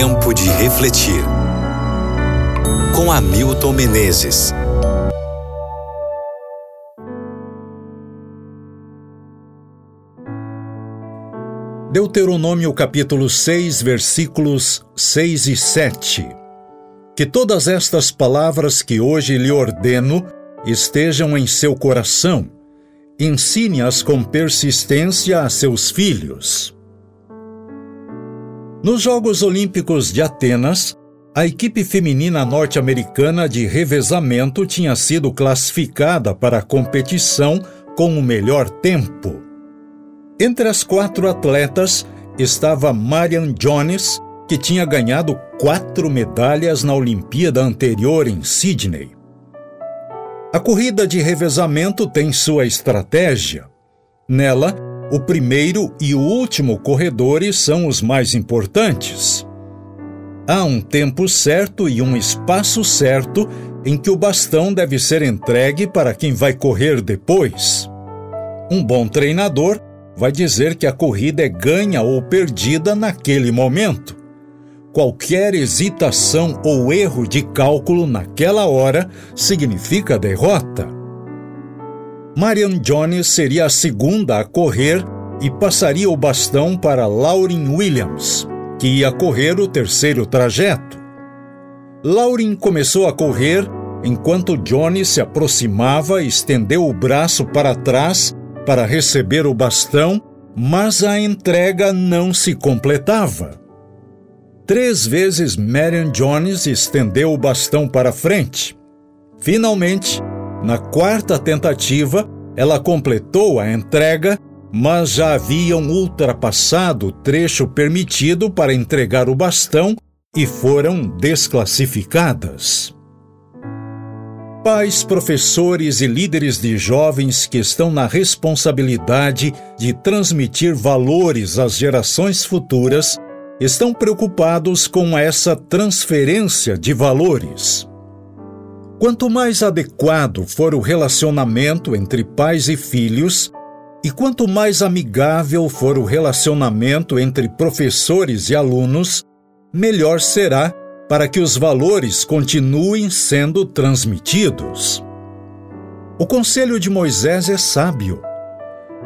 Tempo de refletir. Com Hamilton Menezes. Deuteronômio capítulo 6, versículos 6 e 7. Que todas estas palavras que hoje lhe ordeno estejam em seu coração. Ensine-as com persistência a seus filhos. Nos Jogos Olímpicos de Atenas, a equipe feminina norte-americana de revezamento tinha sido classificada para a competição com o melhor tempo. Entre as quatro atletas estava Marian Jones, que tinha ganhado quatro medalhas na Olimpíada anterior em Sydney. A corrida de revezamento tem sua estratégia. Nela, o primeiro e o último corredores são os mais importantes. Há um tempo certo e um espaço certo em que o bastão deve ser entregue para quem vai correr depois. Um bom treinador vai dizer que a corrida é ganha ou perdida naquele momento. Qualquer hesitação ou erro de cálculo naquela hora significa derrota. Marian Jones seria a segunda a correr e passaria o bastão para Lauren Williams, que ia correr o terceiro trajeto. Lauren começou a correr enquanto Jones se aproximava e estendeu o braço para trás para receber o bastão, mas a entrega não se completava. Três vezes Marian Jones estendeu o bastão para frente. Finalmente, na quarta tentativa, ela completou a entrega, mas já haviam ultrapassado o trecho permitido para entregar o bastão e foram desclassificadas. Pais, professores e líderes de jovens que estão na responsabilidade de transmitir valores às gerações futuras estão preocupados com essa transferência de valores. Quanto mais adequado for o relacionamento entre pais e filhos, e quanto mais amigável for o relacionamento entre professores e alunos, melhor será para que os valores continuem sendo transmitidos. O conselho de Moisés é sábio.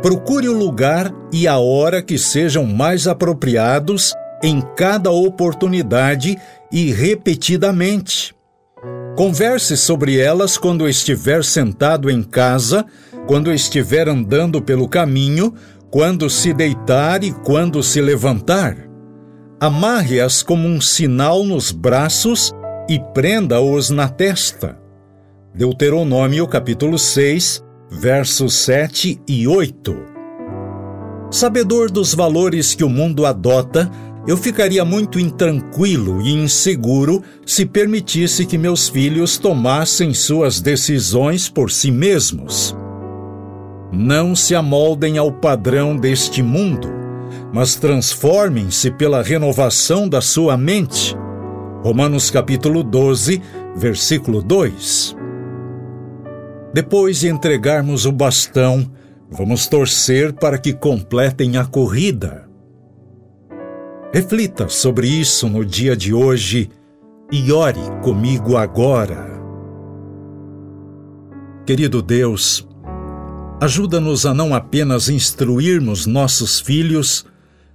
Procure o lugar e a hora que sejam mais apropriados em cada oportunidade e repetidamente Converse sobre elas quando estiver sentado em casa, quando estiver andando pelo caminho, quando se deitar e quando se levantar. Amarre-as como um sinal nos braços e prenda-os na testa. Deuteronômio capítulo 6, versos 7 e 8. Sabedor dos valores que o mundo adota, eu ficaria muito intranquilo e inseguro se permitisse que meus filhos tomassem suas decisões por si mesmos. Não se amoldem ao padrão deste mundo, mas transformem-se pela renovação da sua mente. Romanos capítulo 12, versículo 2. Depois de entregarmos o bastão, vamos torcer para que completem a corrida. Reflita sobre isso no dia de hoje e ore comigo agora. Querido Deus, ajuda-nos a não apenas instruirmos nossos filhos,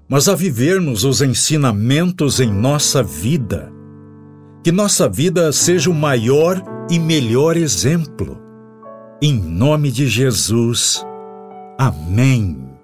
mas a vivermos os ensinamentos em nossa vida. Que nossa vida seja o maior e melhor exemplo. Em nome de Jesus. Amém.